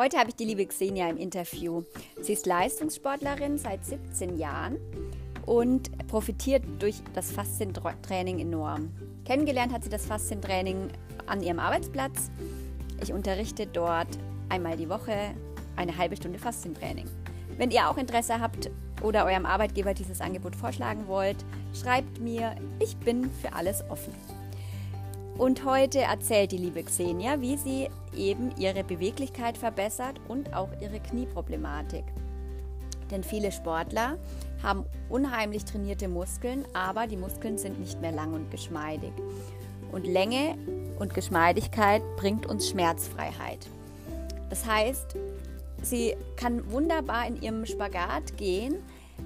Heute habe ich die liebe Xenia im Interview. Sie ist Leistungssportlerin seit 17 Jahren und profitiert durch das Faszientraining enorm. Kennengelernt hat sie das Faszientraining an ihrem Arbeitsplatz. Ich unterrichte dort einmal die Woche eine halbe Stunde Faszientraining. Wenn ihr auch Interesse habt oder eurem Arbeitgeber dieses Angebot vorschlagen wollt, schreibt mir, ich bin für alles offen. Und heute erzählt die liebe Xenia, wie sie eben ihre Beweglichkeit verbessert und auch ihre Knieproblematik. Denn viele Sportler haben unheimlich trainierte Muskeln, aber die Muskeln sind nicht mehr lang und geschmeidig. Und Länge und Geschmeidigkeit bringt uns Schmerzfreiheit. Das heißt, sie kann wunderbar in ihrem Spagat gehen,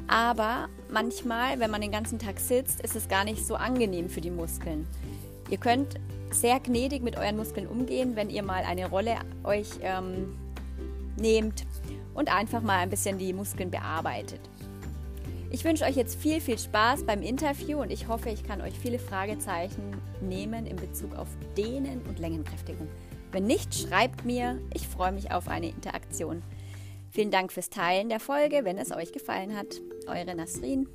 aber manchmal, wenn man den ganzen Tag sitzt, ist es gar nicht so angenehm für die Muskeln. Ihr könnt sehr gnädig mit euren Muskeln umgehen, wenn ihr mal eine Rolle euch ähm, nehmt und einfach mal ein bisschen die Muskeln bearbeitet. Ich wünsche euch jetzt viel, viel Spaß beim Interview und ich hoffe, ich kann euch viele Fragezeichen nehmen in Bezug auf Dehnen und Längenkräftigung. Wenn nicht, schreibt mir. Ich freue mich auf eine Interaktion. Vielen Dank fürs Teilen der Folge, wenn es euch gefallen hat. Eure Nasrin.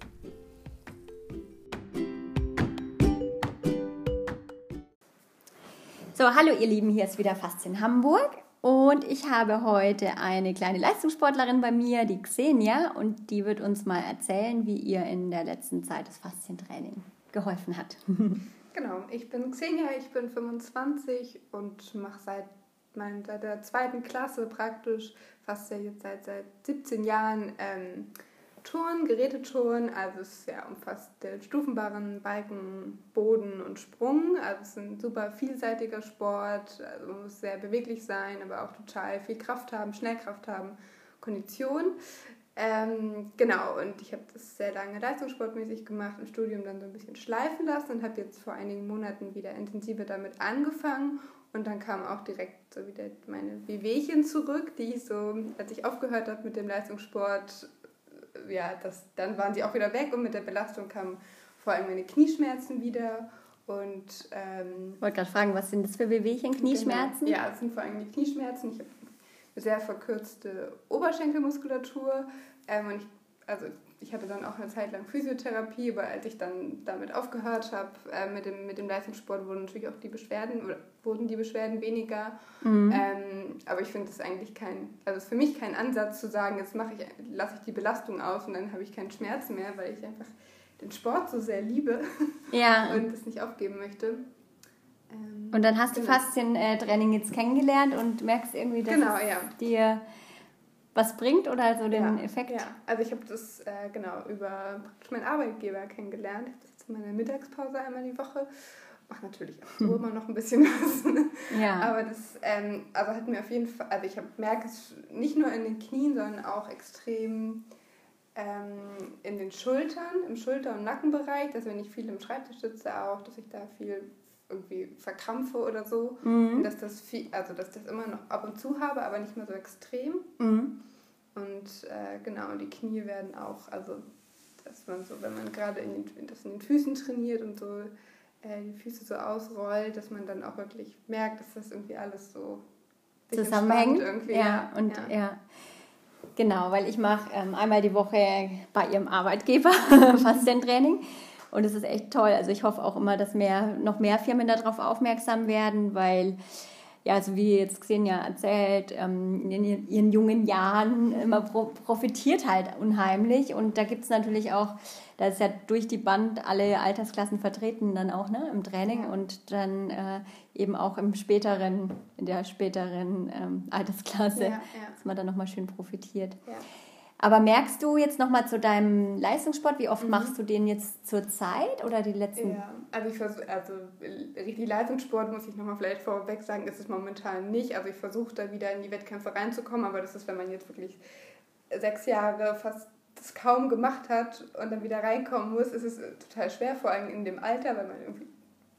So, hallo ihr Lieben, hier ist wieder Faszien Hamburg und ich habe heute eine kleine Leistungssportlerin bei mir, die Xenia, und die wird uns mal erzählen, wie ihr in der letzten Zeit das Faszientraining geholfen hat. Genau, ich bin Xenia, ich bin 25 und mache seit, mein, der zweiten Klasse praktisch, fast ja jetzt seit, seit 17 Jahren, ähm, Touren, Gerätetouren, also es ja, umfasst den Stufenbarren, Balken, Boden und Sprung. Also es ist ein super vielseitiger Sport, also muss sehr beweglich sein, aber auch total viel Kraft haben, Schnellkraft haben, Kondition. Ähm, genau, und ich habe das sehr lange leistungssportmäßig gemacht, im Studium dann so ein bisschen schleifen lassen und habe jetzt vor einigen Monaten wieder intensiver damit angefangen. Und dann kam auch direkt so wieder meine Wehwehchen zurück, die ich so, als ich aufgehört habe mit dem Leistungssport, ja, das, dann waren sie auch wieder weg und mit der Belastung kamen vor allem meine Knieschmerzen wieder. Und ähm, ich wollte gerade fragen, was sind das für Wehwehchen, Knieschmerzen? Genau. Ja, es sind vor allem die Knieschmerzen. Ich habe eine sehr verkürzte Oberschenkelmuskulatur. Ähm, und ich, also ich hatte dann auch eine Zeit lang Physiotherapie, aber als ich dann damit aufgehört habe, äh, mit, dem, mit dem Leistungssport, wurden natürlich auch die Beschwerden oder wurden die Beschwerden weniger. Mhm. Ähm, aber ich finde es eigentlich kein, also es ist für mich kein Ansatz zu sagen, jetzt mache ich, lasse ich die Belastung aus und dann habe ich keinen Schmerz mehr, weil ich einfach den Sport so sehr liebe ja. und es nicht aufgeben möchte. Ähm, und dann hast genau. du Faszientraining jetzt kennengelernt und merkst irgendwie, dass genau, ja. dir was bringt oder so den ja, Effekt? Ja, also ich habe das äh, genau über praktisch meinen Arbeitgeber kennengelernt. Ich habe das jetzt in meiner Mittagspause einmal die Woche. Mache natürlich auch so immer noch ein bisschen was. Ne? Ja. Aber das ähm, also hat mir auf jeden Fall, also ich merke es nicht nur in den Knien, sondern auch extrem ähm, in den Schultern, im Schulter- und Nackenbereich, dass wenn ich viel im Schreibtisch sitze auch, dass ich da viel irgendwie verkrampfe oder so. Mhm. dass das viel, also dass das immer noch ab und zu habe, aber nicht mehr so extrem. Mhm. Und äh, genau, die Knie werden auch, also dass man so, wenn man gerade in den, das in den Füßen trainiert und so äh, die Füße so ausrollt, dass man dann auch wirklich merkt, dass das irgendwie alles so zusammenhängt. Irgendwie. Ja, und ja. ja. Genau, weil ich mache ähm, einmal die Woche bei ihrem Arbeitgeber Faszientraining. Und es ist echt toll. Also ich hoffe auch immer, dass mehr, noch mehr Firmen darauf aufmerksam werden, weil ja, also wie jetzt Xenia erzählt, ähm, in ihren jungen Jahren immer profitiert halt unheimlich. Und da gibt es natürlich auch, da ist ja durch die Band alle Altersklassen vertreten dann auch ne, im Training und dann äh, eben auch im späteren, in der späteren ähm, Altersklasse, ja, ja. dass man dann nochmal schön profitiert. Ja. Aber merkst du jetzt nochmal zu deinem Leistungssport, wie oft mhm. machst du den jetzt zur Zeit oder die letzten? Ja, also ich versuche, also richtig Leistungssport muss ich nochmal vielleicht vorweg sagen, ist es momentan nicht. Also ich versuche da wieder in die Wettkämpfe reinzukommen, aber das ist, wenn man jetzt wirklich sechs Jahre fast das kaum gemacht hat und dann wieder reinkommen muss, ist es total schwer, vor allem in dem Alter, weil man irgendwie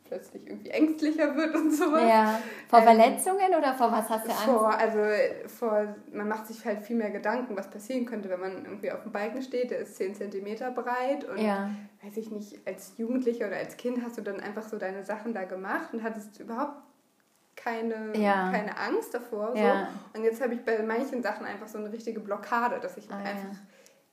plötzlich irgendwie ängstlicher wird und sowas. Ja. Vor ähm, Verletzungen oder vor was hast du Angst? Vor, also vor, man macht sich halt viel mehr Gedanken, was passieren könnte, wenn man irgendwie auf dem Balken steht, der ist 10 cm breit und ja. weiß ich nicht, als Jugendlicher oder als Kind hast du dann einfach so deine Sachen da gemacht und hattest überhaupt keine, ja. keine Angst davor. So. Und jetzt habe ich bei manchen Sachen einfach so eine richtige Blockade, dass ich ah, einfach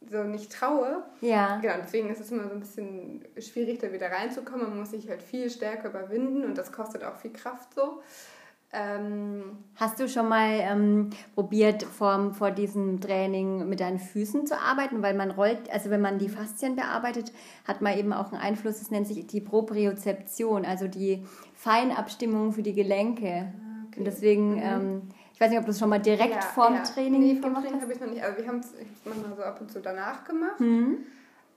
so nicht traue. Ja. Genau, deswegen ist es immer so ein bisschen schwierig, da wieder reinzukommen. Man muss sich halt viel stärker überwinden und das kostet auch viel Kraft so. Ähm, Hast du schon mal ähm, probiert, vor, vor diesem Training mit deinen Füßen zu arbeiten? Weil man rollt, also wenn man die Faszien bearbeitet, hat man eben auch einen Einfluss, das nennt sich die Propriozeption, also die Feinabstimmung für die Gelenke. Ah, okay. Und deswegen, mhm. ähm, ich weiß nicht, ob du es schon mal direkt ja, vorm ja. Training nee, gemacht Training habe ich noch nicht. Also wir haben es manchmal so ab und zu danach gemacht. Mhm.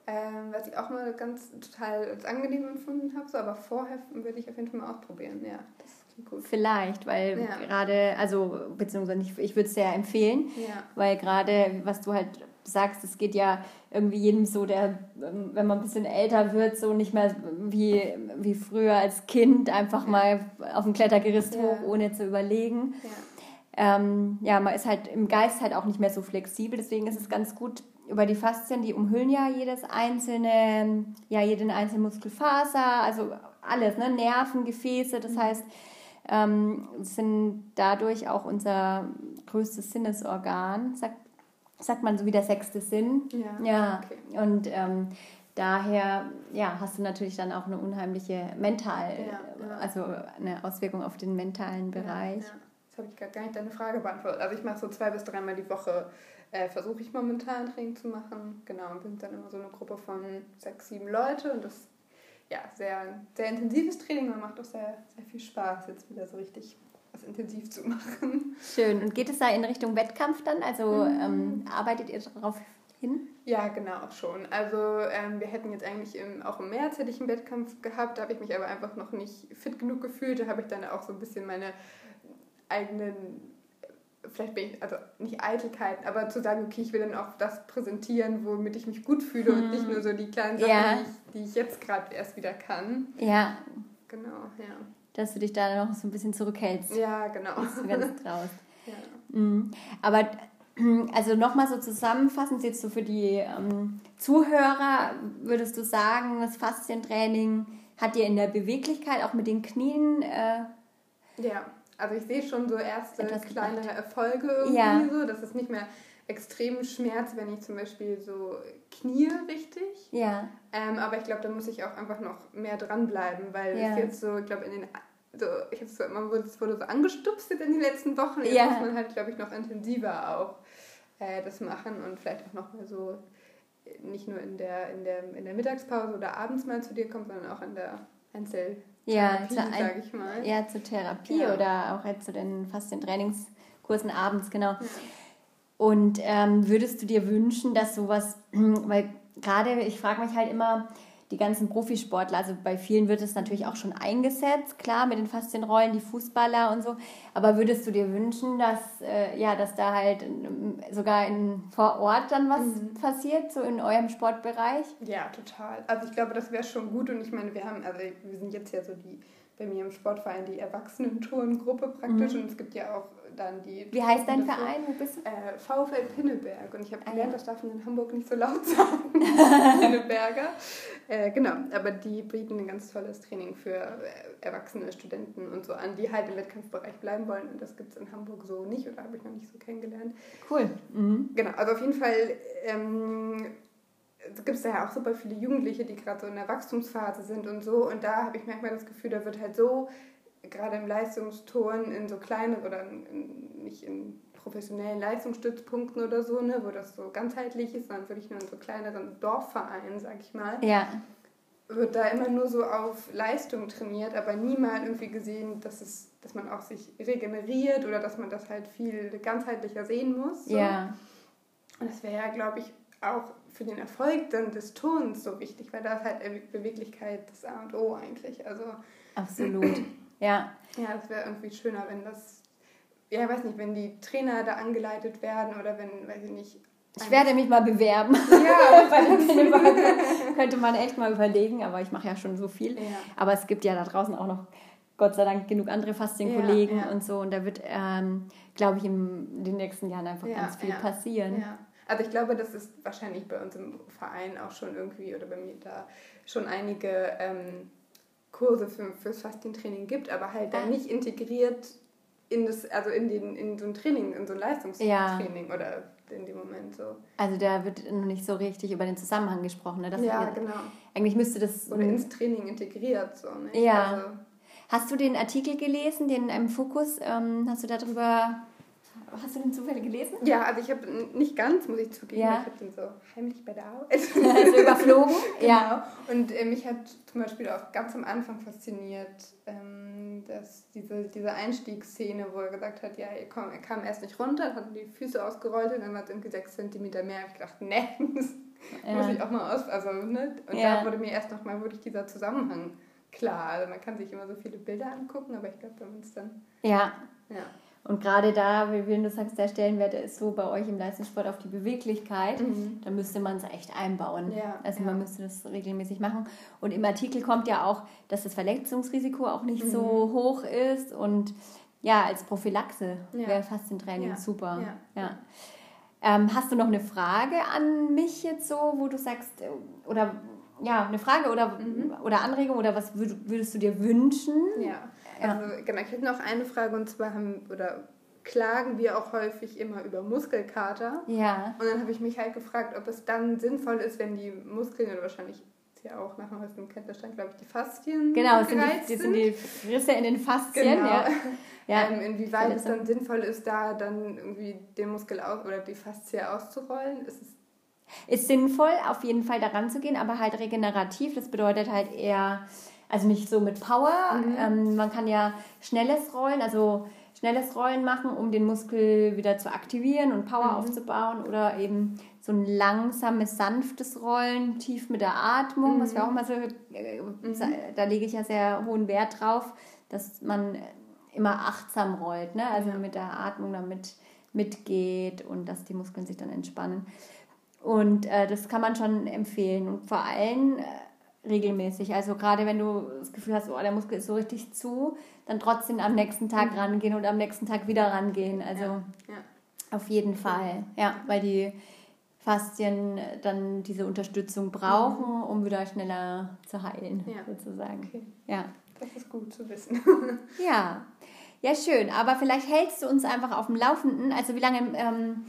Ähm, was ich auch mal ganz total als angenehm empfunden habe, so, aber vorher würde ich auf jeden Fall mal ausprobieren, ja. Gut. Vielleicht, weil ja. gerade, also beziehungsweise ich, ich würde es sehr empfehlen, ja. weil gerade, was du halt sagst, es geht ja irgendwie jedem so, der, ähm, wenn man ein bisschen älter wird, so nicht mehr wie, wie früher als Kind einfach ja. mal auf dem Klettergerüst hoch, ohne zu überlegen. Ja. Ähm, ja, man ist halt im Geist halt auch nicht mehr so flexibel, deswegen ist es ganz gut, über die Faszien, die umhüllen ja jedes einzelne, ja, jeden einzelne Muskelfaser, also alles, ne, Nerven, Gefäße, das mhm. heißt, ähm, sind dadurch auch unser größtes Sinnesorgan, sagt, sagt man so wie der sechste Sinn. Ja. ja. Okay. Und ähm, daher ja, hast du natürlich dann auch eine unheimliche mental, ja, ja. also eine Auswirkung auf den mentalen Bereich. Ja, Jetzt habe ich gar nicht deine Frage beantwortet. Also ich mache so zwei bis dreimal die Woche, äh, versuche ich momentan Training zu machen. Genau, und bin dann immer so eine Gruppe von sechs, sieben Leute und das ja, sehr, sehr intensives Training und macht auch sehr, sehr viel Spaß, jetzt wieder so richtig was intensiv zu machen. Schön. Und geht es da in Richtung Wettkampf dann? Also mhm. ähm, arbeitet ihr darauf hin? Ja, genau, schon. Also ähm, wir hätten jetzt eigentlich im, auch im März hätte ich einen Wettkampf gehabt, da habe ich mich aber einfach noch nicht fit genug gefühlt. Da habe ich dann auch so ein bisschen meine eigenen vielleicht bin ich, also nicht Eitelkeit, aber zu sagen, okay, ich will dann auch das präsentieren, womit ich mich gut fühle hm. und nicht nur so die kleinen Sachen, ja. die, ich, die ich jetzt gerade erst wieder kann. Ja. Genau, ja. Dass du dich da noch so ein bisschen zurückhältst. Ja, genau. Dass du ganz traust. ja. Mhm. Aber also nochmal so zusammenfassend jetzt so für die ähm, Zuhörer, würdest du sagen, das Faszientraining hat dir in der Beweglichkeit auch mit den Knien äh, ja also ich sehe schon so erste Etwas kleinere gedacht. Erfolge irgendwie ja. so. Das ist nicht mehr extrem Schmerz, wenn ich zum Beispiel so knie richtig. Ja. Ähm, aber ich glaube, da muss ich auch einfach noch mehr dranbleiben, weil ja. es jetzt so, ich glaube, in den so, ich so, man wurde, es wurde so angestupst in den letzten Wochen. Jetzt ja. muss man halt, glaube ich, noch intensiver auch äh, das machen und vielleicht auch noch mal so nicht nur in der, in, der, in der Mittagspause oder abends mal zu dir kommen, sondern auch in der Einzel- ja, Therapie, sag ich mal. Ja, zur Therapie ja. oder auch halt zu den fast den Trainingskursen abends, genau. Ja. Und ähm, würdest du dir wünschen, dass sowas, weil gerade ich frage mich halt immer, die ganzen Profisportler, also bei vielen wird es natürlich auch schon eingesetzt, klar, mit den Faszienrollen, die Fußballer und so. Aber würdest du dir wünschen, dass, äh, ja, dass da halt ähm, sogar in, vor Ort dann was mhm. passiert, so in eurem Sportbereich? Ja, total. Also ich glaube, das wäre schon gut und ich meine, wir haben, also wir sind jetzt ja so die bei mir im Sportverein die Erwachsenenturngruppe praktisch mhm. und es gibt ja auch dann die. Wie heißt dein dafür, Verein? Wo bist du? Äh, VfL Pinneberg. Und ich habe gelernt, ah, ja. das darf man in Hamburg nicht so laut sagen. Pinneberger. Äh, genau, aber die bieten ein ganz tolles Training für äh, erwachsene Studenten und so an, die halt im Wettkampfbereich bleiben wollen. Und das gibt es in Hamburg so nicht oder habe ich noch nicht so kennengelernt. Cool. Mhm. Genau, also auf jeden Fall. Ähm, gibt es da ja auch super viele Jugendliche, die gerade so in der Wachstumsphase sind und so. Und da habe ich manchmal das Gefühl, da wird halt so gerade im Leistungsturn in so kleinen oder in, nicht in professionellen Leistungsstützpunkten oder so, ne, wo das so ganzheitlich ist, sondern wirklich nur in so kleineren Dorfvereinen, sag ich mal. Ja. Wird da immer nur so auf Leistung trainiert, aber niemals irgendwie gesehen, dass, es, dass man auch sich regeneriert oder dass man das halt viel ganzheitlicher sehen muss. So. Ja. Und das wäre ja, glaube ich, auch für den Erfolg dann des Turns so wichtig, weil da ist halt Beweglichkeit das A und O eigentlich. Also Absolut. Ja. Ja, es wäre irgendwie schöner, wenn das, ja, ich weiß nicht, wenn die Trainer da angeleitet werden oder wenn, weiß ich nicht. Ich werde mich mal bewerben. Ja, bei den könnte man echt mal überlegen, aber ich mache ja schon so viel. Ja. Aber es gibt ja da draußen auch noch Gott sei Dank genug andere Faszienkollegen ja, ja. und so. Und da wird, ähm, glaube ich, in den nächsten Jahren einfach ja, ganz viel passieren. Also ich glaube, das ist wahrscheinlich bei uns im Verein auch schon irgendwie oder bei mir da schon einige ähm, Kurse für, fürs Fasting-Training gibt, aber halt dann nicht integriert in das, also in den, in so ein Training, in so ein Leistungstraining ja. oder in dem Moment so. Also da wird noch nicht so richtig über den Zusammenhang gesprochen, ne? Das ja, genau. Eigentlich müsste das. Oder ins Training integriert, so, nicht? Ja. Also, Hast du den Artikel gelesen, den im Fokus? Ähm, hast du darüber Hast du den zufällig gelesen? Ja, also ich habe nicht ganz, muss ich zugeben, ja. ich habe den so heimlich bei der Arbeit. Also überflogen? genau. Ja. Und äh, mich hat zum Beispiel auch ganz am Anfang fasziniert, ähm, dass diese, diese Einstiegsszene, wo er gesagt hat, ja, er, komm, er kam erst nicht runter, hat die Füße ausgerollt und dann war es irgendwie sechs Zentimeter mehr. Ich dachte, ne, das ja. muss ich auch mal aus. Also, ne? Und ja. da wurde mir erst nochmal wirklich dieser Zusammenhang klar. Also man kann sich immer so viele Bilder angucken, aber ich glaube, wenn man es dann. Ja. Ja. Und gerade da, wie du sagst, der Stellenwert ist so bei euch im Leistungssport auf die Beweglichkeit, mhm. da müsste man es echt einbauen. Ja, also ja. man müsste das regelmäßig machen. Und im Artikel kommt ja auch, dass das Verletzungsrisiko auch nicht mhm. so hoch ist. Und ja, als Prophylaxe ja. wäre Faszientraining super. Ja. Ähm, hast du noch eine Frage an mich jetzt so, wo du sagst, oder ja, eine Frage oder, mhm. oder Anregung oder was würdest du dir wünschen? Ja. Also genau, ich hätte noch eine Frage und zwar haben oder klagen wir auch häufig immer über Muskelkater. Ja. Und dann habe ich mich halt gefragt, ob es dann sinnvoll ist, wenn die Muskeln oder wahrscheinlich ja auch nach dem neuesten Kenntnisstand, glaube ich, die Faszien Genau, sind die, sind die Risse in den Faszien. Genau. Ja. ja. Ähm, inwieweit es dann sinnvoll ist, da dann irgendwie den Muskel aus oder die Faszie auszurollen, ist es ist sinnvoll, auf jeden Fall daran zu gehen, aber halt regenerativ. Das bedeutet halt eher also nicht so mit Power. Mhm. Ähm, man kann ja schnelles Rollen, also schnelles Rollen machen, um den Muskel wieder zu aktivieren und Power mhm. aufzubauen oder eben so ein langsames, sanftes Rollen, tief mit der Atmung, mhm. was wir auch mal so, äh, mhm. da lege ich ja sehr hohen Wert drauf, dass man immer achtsam rollt, ne? also mit der Atmung damit mitgeht und dass die Muskeln sich dann entspannen. Und äh, das kann man schon empfehlen. Und vor allem äh, regelmäßig. Also gerade wenn du das Gefühl hast, oh, der Muskel ist so richtig zu, dann trotzdem am nächsten Tag mhm. rangehen und am nächsten Tag wieder rangehen. Also ja. Ja. auf jeden Fall. Ja, weil die Faszien dann diese Unterstützung brauchen, mhm. um wieder schneller zu heilen, ja. sozusagen. Okay. Ja. Das ist gut zu wissen. ja. Ja, schön. Aber vielleicht hältst du uns einfach auf dem Laufenden. Also wie lange ähm,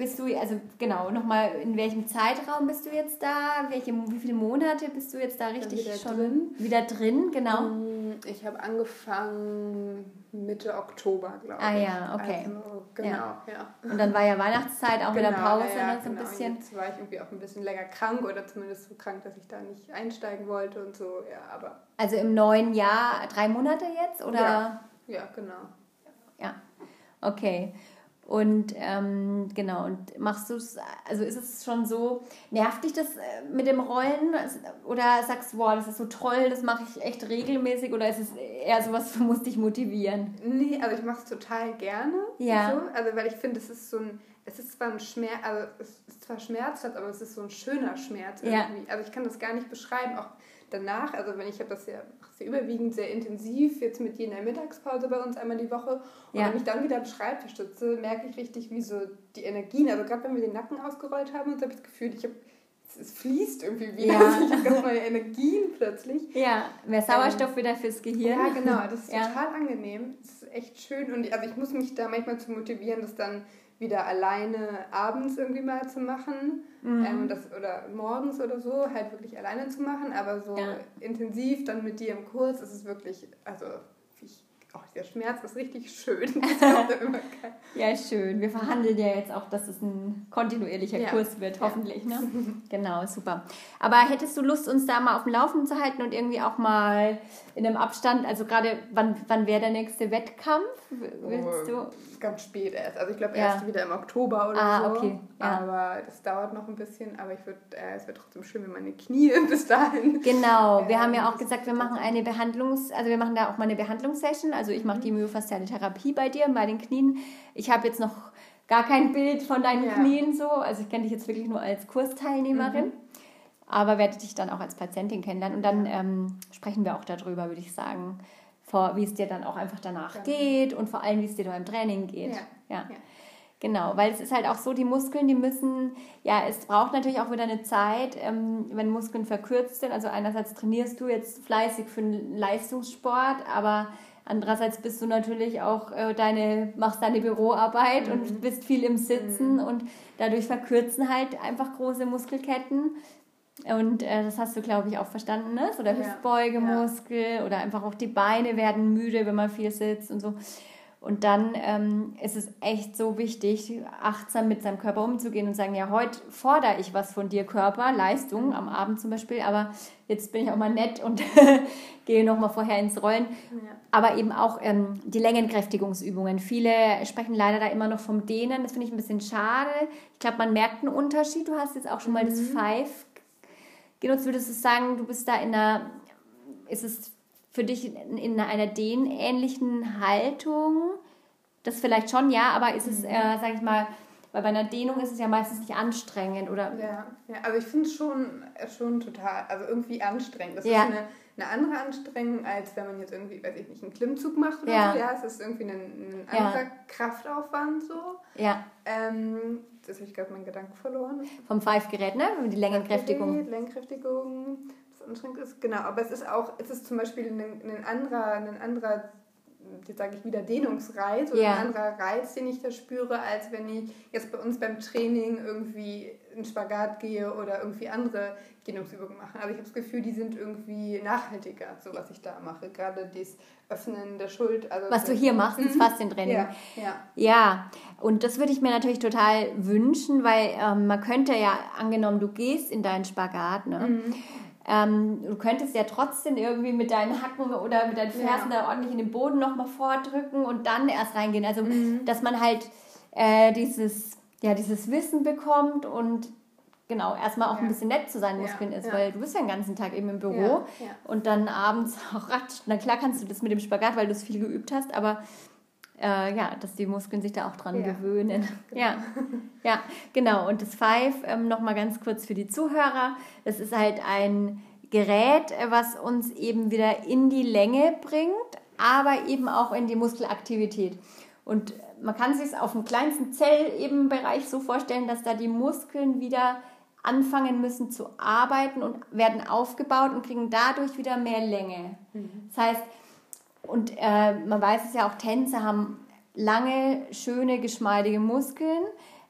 bist du, also genau, nochmal, in welchem Zeitraum bist du jetzt da? Welche, wie viele Monate bist du jetzt da richtig wieder schon drin. wieder drin? Genau. Mm, ich habe angefangen Mitte Oktober, glaube ich. Ah ja, okay. Also, genau, ja. ja. Und dann war ja Weihnachtszeit, auch genau, wieder Pause, ja, ne, so ein genau. bisschen. Jetzt war ich irgendwie auch ein bisschen länger krank oder zumindest so krank, dass ich da nicht einsteigen wollte und so, ja, aber. Also im neuen Jahr drei Monate jetzt, oder? Ja, ja genau. Ja, okay. Und ähm, genau, und machst du es, also ist es schon so, nervt dich das äh, mit dem Rollen oder sagst du, boah, das ist so toll, das mache ich echt regelmäßig oder ist es eher sowas, du musst dich motivieren? Nee, also ich mache es total gerne. Ja. So, also weil ich finde, es ist so ein, es ist zwar ein Schmerz, also es ist zwar schmerzhaft, aber es ist so ein schöner Schmerz irgendwie. Ja. Also ich kann das gar nicht beschreiben, auch danach, also wenn ich habe das ja sehr überwiegend sehr intensiv jetzt mit jeder Mittagspause bei uns einmal die Woche und ja. wenn ich dann wieder am Schreibtisch sitze, merke ich richtig, wie so die Energien, also gerade wenn wir den Nacken ausgerollt haben, und habe ich das Gefühl, ich habe es fließt irgendwie wieder. Ja. Also ich habe ganz neue Energien plötzlich. Ja, mehr Sauerstoff ähm, wieder fürs Gehirn. Ja, genau. Das ist ja. total angenehm. Das ist echt schön. Und also ich muss mich da manchmal zu motivieren, das dann wieder alleine abends irgendwie mal zu machen. Mhm. Ähm, das, oder morgens oder so, halt wirklich alleine zu machen. Aber so ja. intensiv dann mit dir im Kurs ist es wirklich, also oh, der Schmerz ist richtig schön. ja, schön. Wir verhandeln ja jetzt auch, dass es ein kontinuierlicher ja. Kurs wird, hoffentlich. Ja. Ne? genau, super. Aber hättest du Lust, uns da mal auf dem Laufenden zu halten und irgendwie auch mal in einem Abstand, also gerade, wann, wann wäre der nächste Wettkampf? Willst oh, du? Ganz spät erst. Also ich glaube erst ja. wieder im Oktober oder ah, so. Okay. Aber das dauert noch ein bisschen. Aber ich würd, äh, es wird trotzdem schön, wenn meine Knie bis dahin. Genau. Wir haben ja auch gesagt, wir machen eine Behandlungs-, also wir machen da auch mal eine Behandlungssession. Also ich mache die myofasziale Therapie bei dir, bei den Knien. Ich habe jetzt noch gar kein Bild von deinen ja. Knien so. Also ich kenne dich jetzt wirklich nur als Kursteilnehmerin. Mhm. Aber werde dich dann auch als Patientin kennenlernen. Und dann ähm, sprechen wir auch darüber, würde ich sagen vor, wie es dir dann auch einfach danach ja. geht und vor allem, wie es dir beim Training geht. Ja. ja. Genau, weil es ist halt auch so, die Muskeln, die müssen, ja, es braucht natürlich auch wieder eine Zeit, ähm, wenn Muskeln verkürzt sind. Also einerseits trainierst du jetzt fleißig für einen Leistungssport, aber andererseits bist du natürlich auch äh, deine, machst deine Büroarbeit mhm. und bist viel im Sitzen mhm. und dadurch verkürzen halt einfach große Muskelketten. Und äh, das hast du, glaube ich, auch verstanden, ne? So der ja. Hüftbeugemuskel ja. oder einfach auch die Beine werden müde, wenn man viel sitzt und so. Und dann ähm, ist es echt so wichtig, achtsam mit seinem Körper umzugehen und sagen, ja, heute fordere ich was von dir, Körper, Leistung, am Abend zum Beispiel, aber jetzt bin ich auch mal nett und gehe nochmal vorher ins Rollen. Ja. Aber eben auch ähm, die Längenkräftigungsübungen. Viele sprechen leider da immer noch vom Dehnen, das finde ich ein bisschen schade. Ich glaube, man merkt einen Unterschied. Du hast jetzt auch schon mal mhm. das Five genutzt. Würdest du sagen, du bist da in einer, ist es für dich in einer dehnähnlichen Haltung? Das vielleicht schon, ja, aber ist es, mhm. äh, sag ich mal, weil bei einer Dehnung ist es ja meistens nicht anstrengend, oder? Ja, ja also ich finde es schon, schon total, also irgendwie anstrengend. Das ja. ist eine, eine andere Anstrengung, als wenn man jetzt irgendwie, weiß ich nicht, einen Klimmzug macht oder ja. so. Ja, es ist irgendwie ein, ein anderer ja. Kraftaufwand so. Ja. Ähm, das habe ich gerade meinen Gedanken verloren. Vom Five-Gerät, ne? Die Längenkräftigung. Längenkräftigung anstrengend ist. Genau, aber es ist auch, es ist zum Beispiel ein, ein anderer, ein anderer jetzt sage ich wieder Dehnungsreiz oder ja. ein anderer Reiz, den ich da spüre, als wenn ich jetzt bei uns beim Training irgendwie in Spagat gehe oder irgendwie andere Dehnungsübungen mache. Also ich habe das Gefühl, die sind irgendwie nachhaltiger, so was ich da mache. Gerade das Öffnen der Schuld. Also was du hier machst, ist mhm. Faszientraining. Ja, ja. ja, und das würde ich mir natürlich total wünschen, weil ähm, man könnte ja, angenommen, du gehst in deinen Spagat, ne? Mhm ähm, du könntest ja trotzdem irgendwie mit deinen Hacken oder mit deinen Fersen ja. da ordentlich in den Boden nochmal vordrücken und dann erst reingehen. Also, mhm. dass man halt äh, dieses, ja, dieses Wissen bekommt und genau, erstmal auch ja. ein bisschen nett zu seinen Muskeln ja, ist, weil du bist ja den ganzen Tag eben im Büro und dann abends auch ratsch. Na klar kannst du das mit dem Spagat, weil du es viel geübt hast, aber äh, ja, dass die Muskeln sich da auch dran gewöhnen. Genau. Ja, ja, genau. Und das Five, ähm, nochmal ganz kurz für die Zuhörer, das ist halt ein Gerät, was uns eben wieder in die Länge bringt, aber eben auch in die Muskelaktivität. Und man kann sich es auf dem kleinsten Zellebenbereich so vorstellen, dass da die Muskeln wieder anfangen müssen zu arbeiten und werden aufgebaut und kriegen dadurch wieder mehr Länge. Mhm. Das heißt, und äh, man weiß es ja auch, Tänze haben lange, schöne, geschmeidige Muskeln,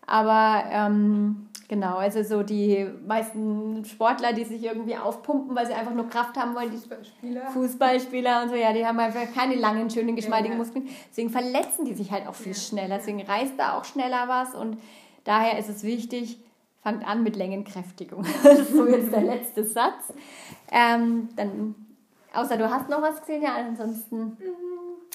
aber ähm, genau, also so die meisten Sportler, die sich irgendwie aufpumpen, weil sie einfach nur Kraft haben wollen, die Fußballspieler, Fußballspieler und so, ja, die haben einfach keine langen, schönen, geschmeidigen ja. Muskeln. Deswegen verletzen die sich halt auch viel ja. schneller, deswegen reißt da auch schneller was und daher ist es wichtig, fangt an mit Längenkräftigung. das ist so jetzt der letzte Satz. Ähm, dann, außer du hast noch was gesehen, ja, ansonsten.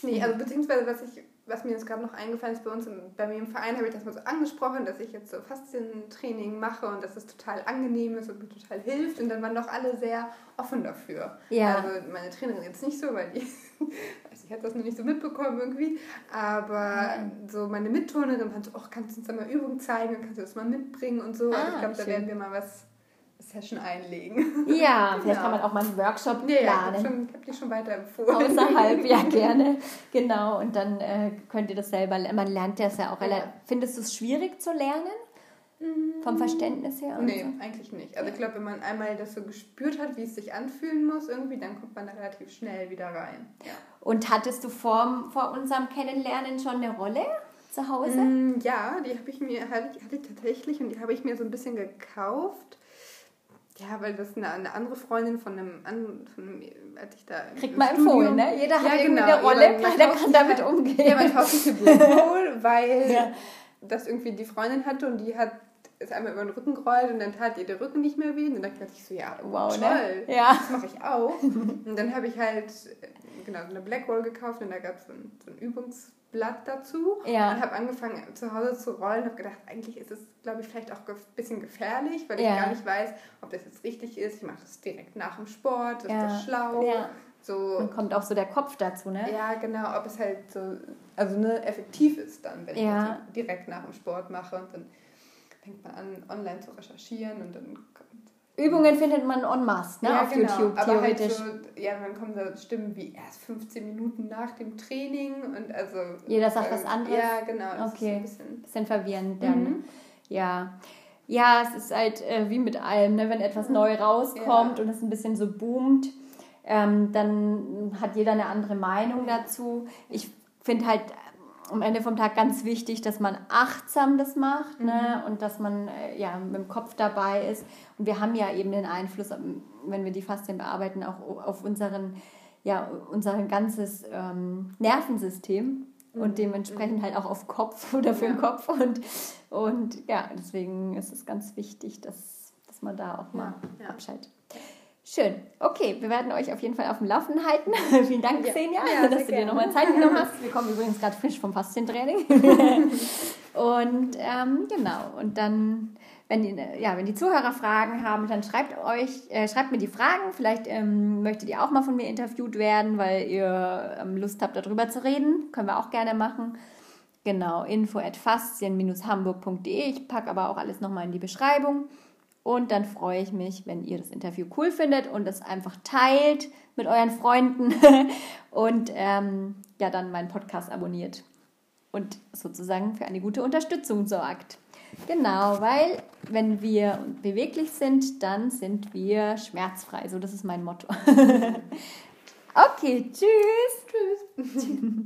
Nee, also beziehungsweise was ich was mir jetzt gerade noch eingefallen ist, bei uns im, bei mir im Verein habe ich das mal so angesprochen, dass ich jetzt so Faszientraining mache und dass es total angenehm ist und mir total hilft. Und dann waren doch alle sehr offen dafür. Ja. Also meine Trainerin jetzt nicht so, weil die, weiß ich, hat das noch nicht so mitbekommen irgendwie. Aber mhm. so meine Mitturnerin fand so, oh, kannst du uns da mal Übungen zeigen, kannst du das mal mitbringen und so. Ah, also ich glaube, da werden wir mal was Session einlegen. Ja, vielleicht ja. kann man auch mal einen Workshop planen. Ja, ich habe hab die schon weiter empfohlen. Außerhalb, ja, gerne. Genau, und dann äh, könnt ihr das selber, man lernt das ja auch. Ja. Findest du es schwierig zu lernen? Vom Verständnis her? nee, so? eigentlich nicht. Also ich glaube, wenn man einmal das so gespürt hat, wie es sich anfühlen muss, irgendwie, dann kommt man da relativ schnell wieder rein. Ja. Und hattest du vor, vor unserem Kennenlernen schon eine Rolle? zu Hause? Mm, ja, die habe ich mir hatte ich, hatte ich tatsächlich und die habe ich mir so ein bisschen gekauft. Ja, weil das eine, eine andere Freundin von einem, von einem als ich da Kriegt man empfohlen, ne? Jeder hat ja, irgendwie genau, eine Rolle, keiner kann damit umgehen. Ja, mein tausendste Blutwohl, weil ja. das irgendwie die Freundin hatte und die hat ist einmal über den Rücken gerollt und dann tat ihr der Rücken nicht mehr weh. Und dann dachte ich so, ja, wow, ne? toll, ne? ja. das mache ich auch. und dann habe ich halt genau, eine Blackroll gekauft und da gab es so ein, so ein Übungs Blatt dazu ja. und habe angefangen zu Hause zu rollen. Habe gedacht, eigentlich ist es, glaube ich, vielleicht auch ein bisschen gefährlich, weil ja. ich gar nicht weiß, ob das jetzt richtig ist. Ich mache das direkt nach dem Sport, ist ja. das schlau? Ja. So, und kommt auch so der Kopf dazu, ne? Ja, genau, ob es halt so, also ne, effektiv ist dann, wenn ich das direkt nach dem Sport mache und dann fängt man an, online zu recherchieren und dann Übungen findet man en masse, ne, ja, auf genau. YouTube, Aber halt theoretisch. so, ja, dann kommen da Stimmen wie erst 15 Minuten nach dem Training und also. Jeder sagt äh, was anderes? Ja, genau. das ist Okay. ein bisschen, bisschen verwirrend dann. Mhm. Ja. Ja, es ist halt äh, wie mit allem, ne? wenn etwas neu rauskommt Ja. und es ein bisschen so boomt, ähm, dann hat jeder eine andere Meinung dazu. Ich finde halt am Ende vom Tag ganz wichtig, dass man achtsam das macht ne? und dass man äh, ja, mit dem Kopf dabei ist. Und wir haben ja eben den Einfluss, ähm, wenn wir die Faszien bearbeiten, auch auf unseren, ja, unser ganzes ähm, Nervensystem und dementsprechend halt auch auf Kopf oder für den Ja. Kopf. Und, und ja, deswegen ist es ganz wichtig, dass, dass man da auch mal ja. abschaltet. Schön. Okay, wir werden euch auf jeden Fall auf dem Laufenden halten. Vielen Dank, Ja. Xenia, Ja, dass du dir gerne. nochmal Zeit genommen hast. Wir kommen übrigens gerade frisch vom Faszientraining. und ähm, genau, und dann, wenn die, ja, wenn die Zuhörer Fragen haben, dann schreibt euch, äh, schreibt mir die Fragen. Vielleicht ähm, möchtet ihr auch mal von mir interviewt werden, weil ihr ähm, Lust habt, darüber zu reden. Können wir auch gerne machen. Genau, info at faszien-hamburg.de. Ich packe aber auch alles nochmal in die Beschreibung. Und dann freue ich mich, wenn ihr das Interview cool findet und es einfach teilt mit euren Freunden und ähm, ja, dann meinen Podcast abonniert und sozusagen für eine gute Unterstützung sorgt. Genau, weil wenn wir beweglich sind, dann sind wir schmerzfrei. So, das ist mein Motto. okay, tschüss. Tschüss.